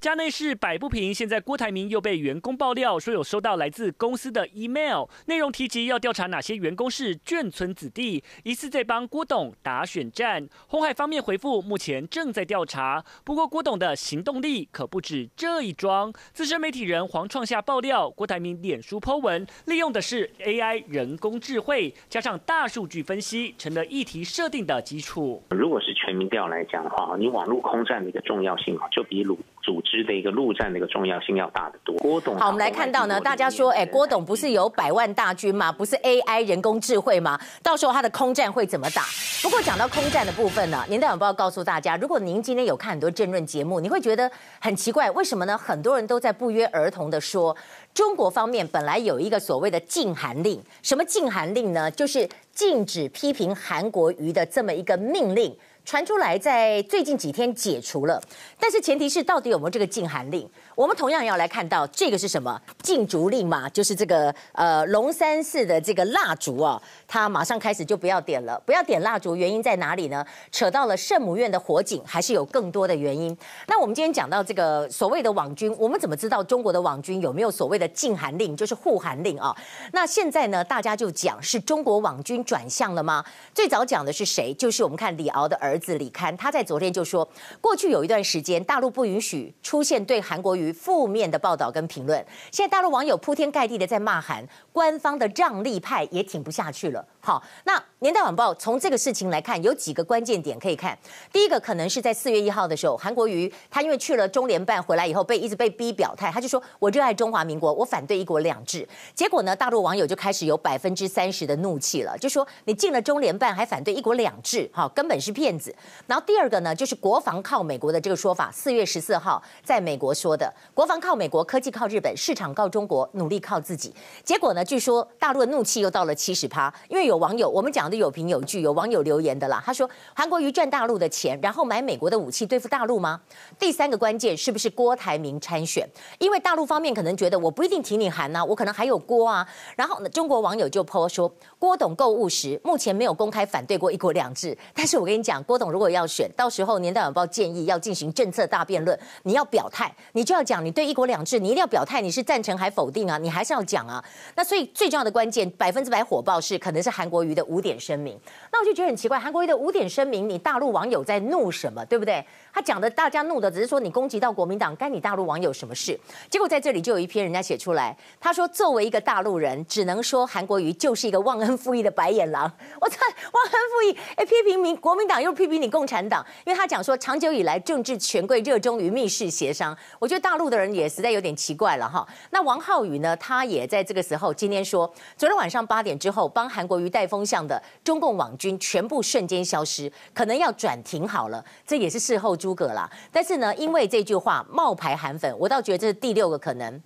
S9: 家内事摆不平，现在郭台铭又被员工爆料说有收到来自公司的 email，内容提及要调查哪些员工是眷村子弟，疑似在帮郭董打选战。鸿海方面回复，目前正在调查。不过郭董的行动力可不止这一桩。资深媒体人黄创夏爆料，郭台铭脸书 po 文利用的是 AI 人工智慧，加上大数据分析，成了议题设定的基础。
S16: 如果是全民调来讲的话，你网络空战的一个重要性就比鲁。组织的一个陆战的一个重要性要大得多。郭董，
S1: 好，我们来看到呢，大家说，哎，郭董不是有百万大军吗？不是 AI 人工智慧吗？到时候他的空战会怎么打？不过讲到空战的部分呢，年代晚报告诉大家，如果您今天有看很多政论节目，你会觉得很奇怪，为什么呢？很多人都在不约而同的说，中国方面本来有一个所谓的禁韩令，什么禁韩令呢？就是禁止批评韩国瑜的这么一个命令。传出来，在最近几天解除了，但是前提是到底有没有这个禁韩令？我们同样要来看到这个是什么禁烛令嘛？就是这个呃龙山寺的这个蜡烛啊，他马上开始就不要点了，不要点蜡烛，原因在哪里呢？扯到了圣母院的火警，还是有更多的原因？那我们今天讲到这个所谓的网军，我们怎么知道中国的网军有没有所谓的禁韩令，就是护韩令啊？那现在呢，大家就讲是中国网军转向了吗？最早讲的是谁？就是我们看李敖的儿子李戡，他在昨天就说，过去有一段时间，大陆不允许出现对韩国瑜负面的报道跟评论。现在大陆网友铺天盖地的在骂韩，官方的让利派也挺不下去了。好，那年代晚报从这个事情来看，有几个关键点可以看。第一个可能是在四月一号的时候，韩国瑜他因为去了中联办回来以后，被一直被逼表态，他就说我热爱中华民国，我反对一国两制。结果呢，大陆网友就开始有百分之三十的怒气了，就说你进了中联办还反对一国两制，哈，根本是骗子。然后第二个呢，就是国防靠美国的这个说法，四月十四号在美国说的，国防靠美国，科技靠日本，市场靠中国，努力靠自己。结果呢，据说大陆的怒气又到了七十趴，因为有网友，我们讲的有凭有据，有网友留言的啦，他说韩国瑜赚大陆的钱，然后买美国的武器对付大陆吗？第三个关键是不是郭台铭参选？因为大陆方面可能觉得我不一定挺你韩呐，我可能还有郭啊。然后呢，中国网友就泼说郭董购物时，目前没有公开反对过一国两制。但是我跟你讲，郭董如果要选，到时候年代晚报建议要进行政策大辩论，你要表态，你就要讲你对一国两制，你一定要表态，你是赞成还否定啊？你还是要讲啊。那所以最重要的关键，百分之百火爆是可能是韩国瑜的五点声明。那我就觉得很奇怪，韩国瑜的五点声明，你大陆网友在怒什么，对不对？他讲的大家怒的只是说你攻击到国民党，干你大陆网友什么事？结果在这里就有一篇人家写出来，他说作为一个大陆人，只能说韩国瑜就是一个忘恩负义的白眼狼。我操，忘恩负义！哎，批评民国民党又批评你共产党，因为他讲说长久以来政治权贵热衷于密室协商。我觉得大陆的人也实在有点奇怪了哈。那王浩宇呢，他也在这个时候今天说，昨天晚上八点之后帮韩国瑜带风向的中共网军全部瞬间消失，可能要转停好了，这也是事后诸葛啦。但是呢，因为这句话冒牌韩粉，我倒觉得这是第六个可能。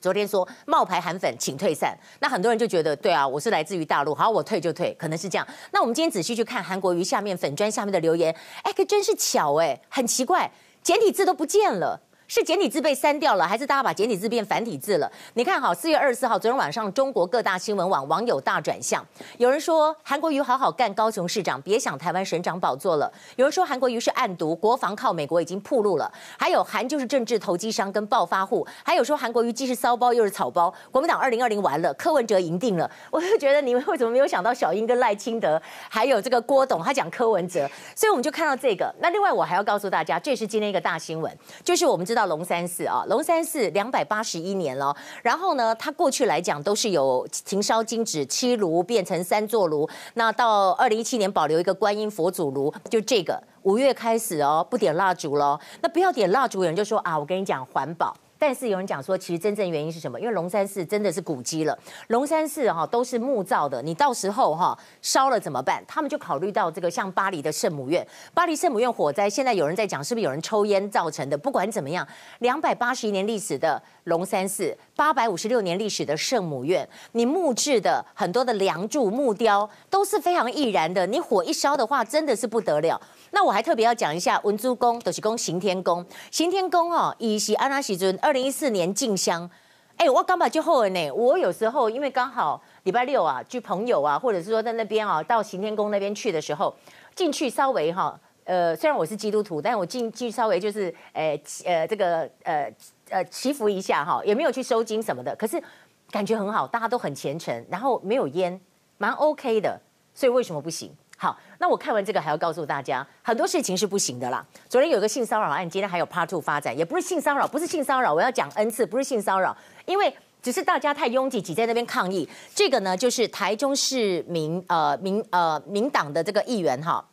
S1: 昨天说冒牌韩粉请退散，那很多人就觉得对啊，我是来自于大陆，好，我退就退，可能是这样。那我们今天仔细去看韩国瑜下面粉砖下面的留言，哎，可真是巧哎，很奇怪，简体字都不见了。是简体字被删掉了，还是大家把简体字变繁体字了？你看好，四月二十四号，昨天晚上，中国各大新闻网网友大转向。有人说韩国瑜好好干高雄市长，别想台湾省长宝座了。有人说韩国瑜是暗独，国防靠美国已经暴露了。还有韩就是政治投机商跟暴发户。还有说韩国瑜既是骚包又是草包，国民党二零二零完了，柯文哲赢定了。我就觉得你们为什么没有想到小英跟赖清德，还有这个郭董，他讲柯文哲，所以我们就看到这个。那另外我还要告诉大家，这是今天一个大新闻，就是我们知道。龙山寺啊，龙山寺两百八十一年了。然后呢，它过去来讲都是有停烧金纸七炉变成三座炉。那到二零一七年保留一个观音佛祖炉，就这个五月开始哦，不点蜡烛咯。那不要点蜡烛，有人就说啊，我跟你讲环保。但是有人讲说，其实真正原因是什么？因为龙山寺真的是古迹了，龙山寺哈都是木造的，你到时候哈烧了怎么办？他们就考虑到这个像巴黎的圣母院，巴黎圣母院火灾，现在有人在讲是不是有人抽烟造成的？不管怎么样，两百八十一年历史的龙山寺，八百五十六年历史的圣母院，你木质的很多的梁柱、木雕都是非常易燃的，你火一烧的话，真的是不得了。那我还特别要讲一下文殊宫，都、就是宫行天宫，行天宫哦，以西安拉西尊二零一四年进香，哎，我刚把就后呢。我有时候因为刚好礼拜六啊，去朋友啊，或者是说在那边啊，到行天宫那边去的时候，进去稍微哈呃，虽然我是基督徒，但我进去稍微就是，呃呃，这个呃呃祈福一下哈，也没有去收金什么的，可是感觉很好，大家都很虔诚，然后没有烟，蛮 OK 的，所以为什么不行？好，那我看完这个还要告诉大家，很多事情是不行的啦。昨天有个性骚扰案，今天还有 Part Two 发展，也不是性骚扰，不是性骚扰，我要讲 N 次，不是性骚扰，因为只是大家太拥挤挤在那边抗议。这个呢，就是台中市民呃民呃民党的这个议员哈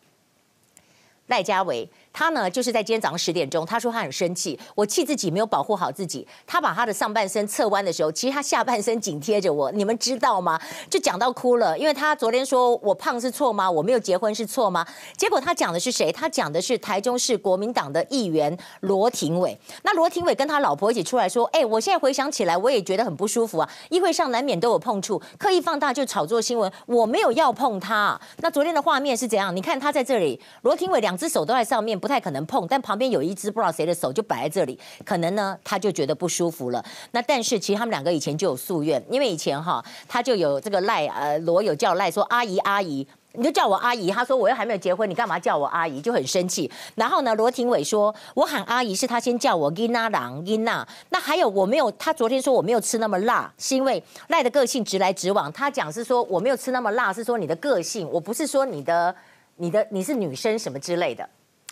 S1: 赖家伟。他呢，就是在今天早上十点钟，他说他很生气，我气自己没有保护好自己。他把他的上半身侧弯的时候，其实他下半身紧贴着我，你们知道吗？就讲到哭了，因为他昨天说我胖是错吗？我没有结婚是错吗？结果他讲的是谁？他讲的是台中市国民党的议员罗廷伟。那罗廷伟跟他老婆一起出来说：“哎，我现在回想起来，我也觉得很不舒服啊。议会上难免都有碰触，刻意放大就炒作新闻，我没有要碰他。那昨天的画面是怎样？你看他在这里，罗廷伟两只手都在上面。”不太可能碰，但旁边有一只不知道谁的手就摆在这里，可能呢他就觉得不舒服了。那但是其实他们两个以前就有夙愿，因为以前哈他就有这个赖呃罗有叫赖说阿姨阿姨，你就叫我阿姨。他说我又还没有结婚，你干嘛叫我阿姨？就很生气。然后呢罗廷伟说我喊阿姨是他先叫我囡仔郎囡仔。那还有我没有，他昨天说我没有吃那么辣，是因为赖的个性直来直往。他讲是说我没有吃那么辣，是说你的个性，我不是说你的你的你是女生什么之类的。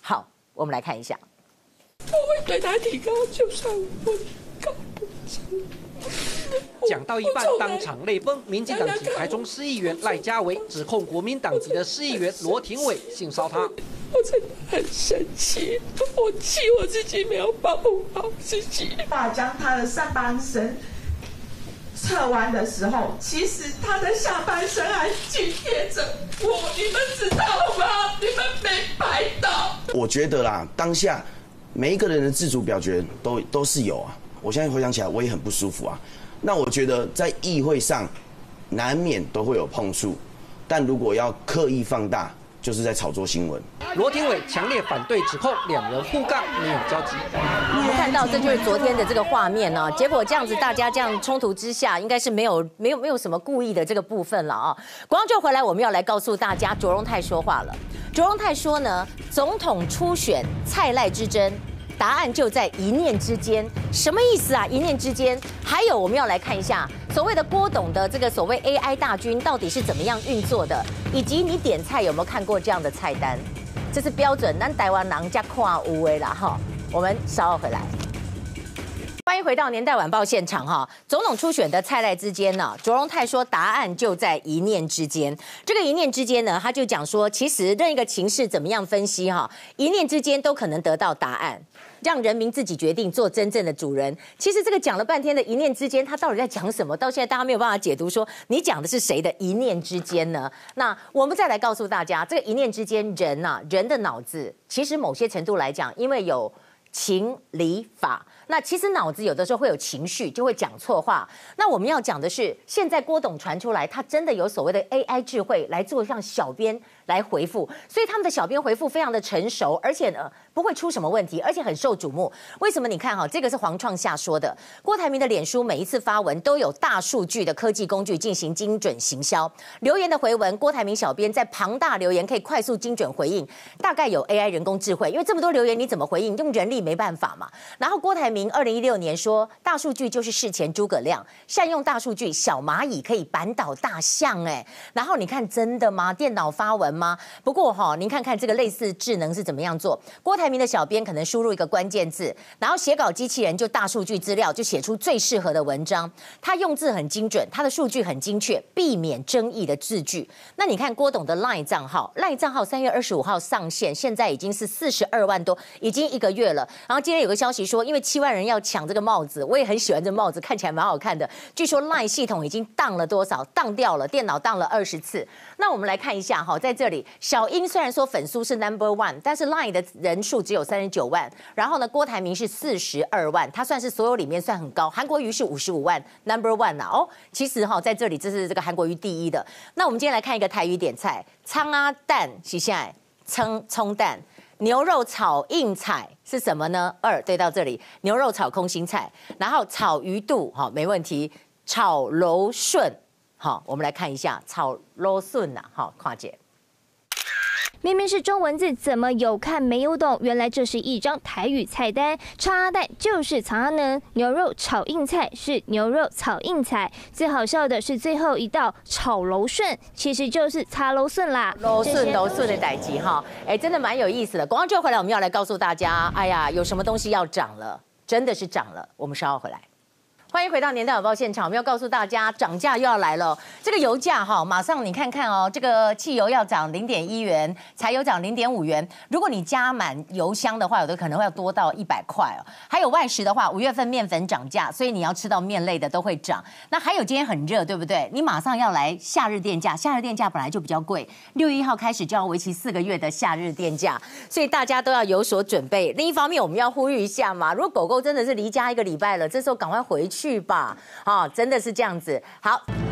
S1: 好，我们来看一下。
S17: 我会对他提高，就算我告不成。
S18: 讲到一半，当场泪崩。民进党籍台中市议员赖家维指控国民党籍的市议员罗廷伟性骚他。
S17: 我真的很生气，我气我自己没有保护好自己。
S19: 把将他的上半身侧弯的时候，其实他的下半身还紧贴着我，你们知道吗？你们没拍到。
S20: 我觉得啦，当下每一个人的自主表决都都是有啊。我现在回想起来，我也很不舒服啊。那我觉得在议会上难免都会有碰触，但如果要刻意放大，就是在炒作新闻。
S18: 罗廷伟强烈反对指控，两人互杠没有交集。
S1: 我们看到这就是昨天的这个画面呢、啊，结果这样子大家这样冲突之下，应该是没有没有没有什么故意的这个部分了啊。广告就回来，我们要来告诉大家，卓荣泰说话了。卓荣泰说呢，总统初选蔡赖之争。答案就在一念之间，什么意思啊？一念之间。还有，我们要来看一下所谓的郭董的这个所谓 AI 大军到底是怎么样运作的，以及你点菜有没有看过这样的菜单？这是标准，咱台湾人家跨无为啦哈。我们稍后回来。欢迎回到年代晚报现场哈！总统初选的蔡赖之间呢，卓荣泰说答案就在一念之间。这个一念之间呢，他就讲说，其实任一个情势怎么样分析哈，一念之间都可能得到答案，让人民自己决定做真正的主人。其实这个讲了半天的一念之间，他到底在讲什么？到现在大家没有办法解读，说你讲的是谁的一念之间呢？那我们再来告诉大家，这个一念之间，人呐，人的脑子其实某些程度来讲，因为有情理法。那其实脑子有的时候会有情绪，就会讲错话。那我们要讲的是，现在郭董传出来，他真的有所谓的 AI 智慧来做像小编来回复，所以他们的小编回复非常的成熟，而且呢不会出什么问题，而且很受瞩目。为什么？你看哈，这个是黄创夏说的，郭台铭的脸书每一次发文都有大数据的科技工具进行精准行销，留言的回文，郭台铭小编在庞大留言可以快速精准回应，大概有 AI 人工智慧，因为这么多留言你怎么回应？用人力没办法嘛。然后郭台铭。二零一六年说，大数据就是事前诸葛亮，善用大数据，小蚂蚁可以扳倒大象。哎，然后你看真的吗？电脑发文吗？不过哈，您看看这个类似智能是怎么样做？郭台铭的小编可能输入一个关键字，然后写稿机器人就大数据资料就写出最适合的文章。他用字很精准，他的数据很精确，避免争议的字句。那你看郭董的 LINE 账号，LINE 账号三月二十五号上线，现在已经是四十二万多，已经一个月了。然后今天有个消息说，因为七万。人要抢这个帽子，我也很喜欢这帽子，看起来蛮好看的。据说 LINE 系统已经当了多少？当掉了，电脑当了二十次。那我们来看一下哈，在这里，小英虽然说粉丝是 Number One，但是 LINE 的人数只有三十九万。然后呢，郭台铭是四十二万，他算是所有里面算很高。韩国瑜是五十五万，Number One 啊。哦，其实哈，在这里这是这个韩国瑜第一的。那我们今天来看一个台语点菜，葱啊蛋，洗下来，葱葱蛋。牛肉炒硬菜是什么呢？二对到这里，牛肉炒空心菜，然后炒鱼肚，好，没问题。炒柔顺，好，我们来看一下炒柔顺呐，好，跨界。
S21: 明明是中文字，怎么有看没有懂？原来这是一张台语菜单。炒鸭蛋就是炒呢，牛肉炒硬菜是牛肉炒硬菜。最好笑的是最后一道炒楼顺，其实就是擦楼顺啦。
S1: 楼顺楼顺的代志哈，哎，真的蛮有意思的。广告之后回来，我们要来告诉大家，哎呀，有什么东西要涨了，真的是涨了。我们稍后回来。欢迎回到年代晚报现场，我们要告诉大家，涨价又要来了。这个油价哈，马上你看看哦，这个汽油要涨零点一元，柴油涨零点五元。如果你加满油箱的话，有的可能会要多到一百块哦。还有外食的话，五月份面粉涨价，所以你要吃到面类的都会涨。那还有今天很热，对不对？你马上要来夏日电价，夏日电价本来就比较贵，六月一号开始就要为期四个月的夏日电价，所以大家都要有所准备。另一方面，我们要呼吁一下嘛，如果狗狗真的是离家一个礼拜了，这时候赶快回去。去吧，好，真的是这样子。好。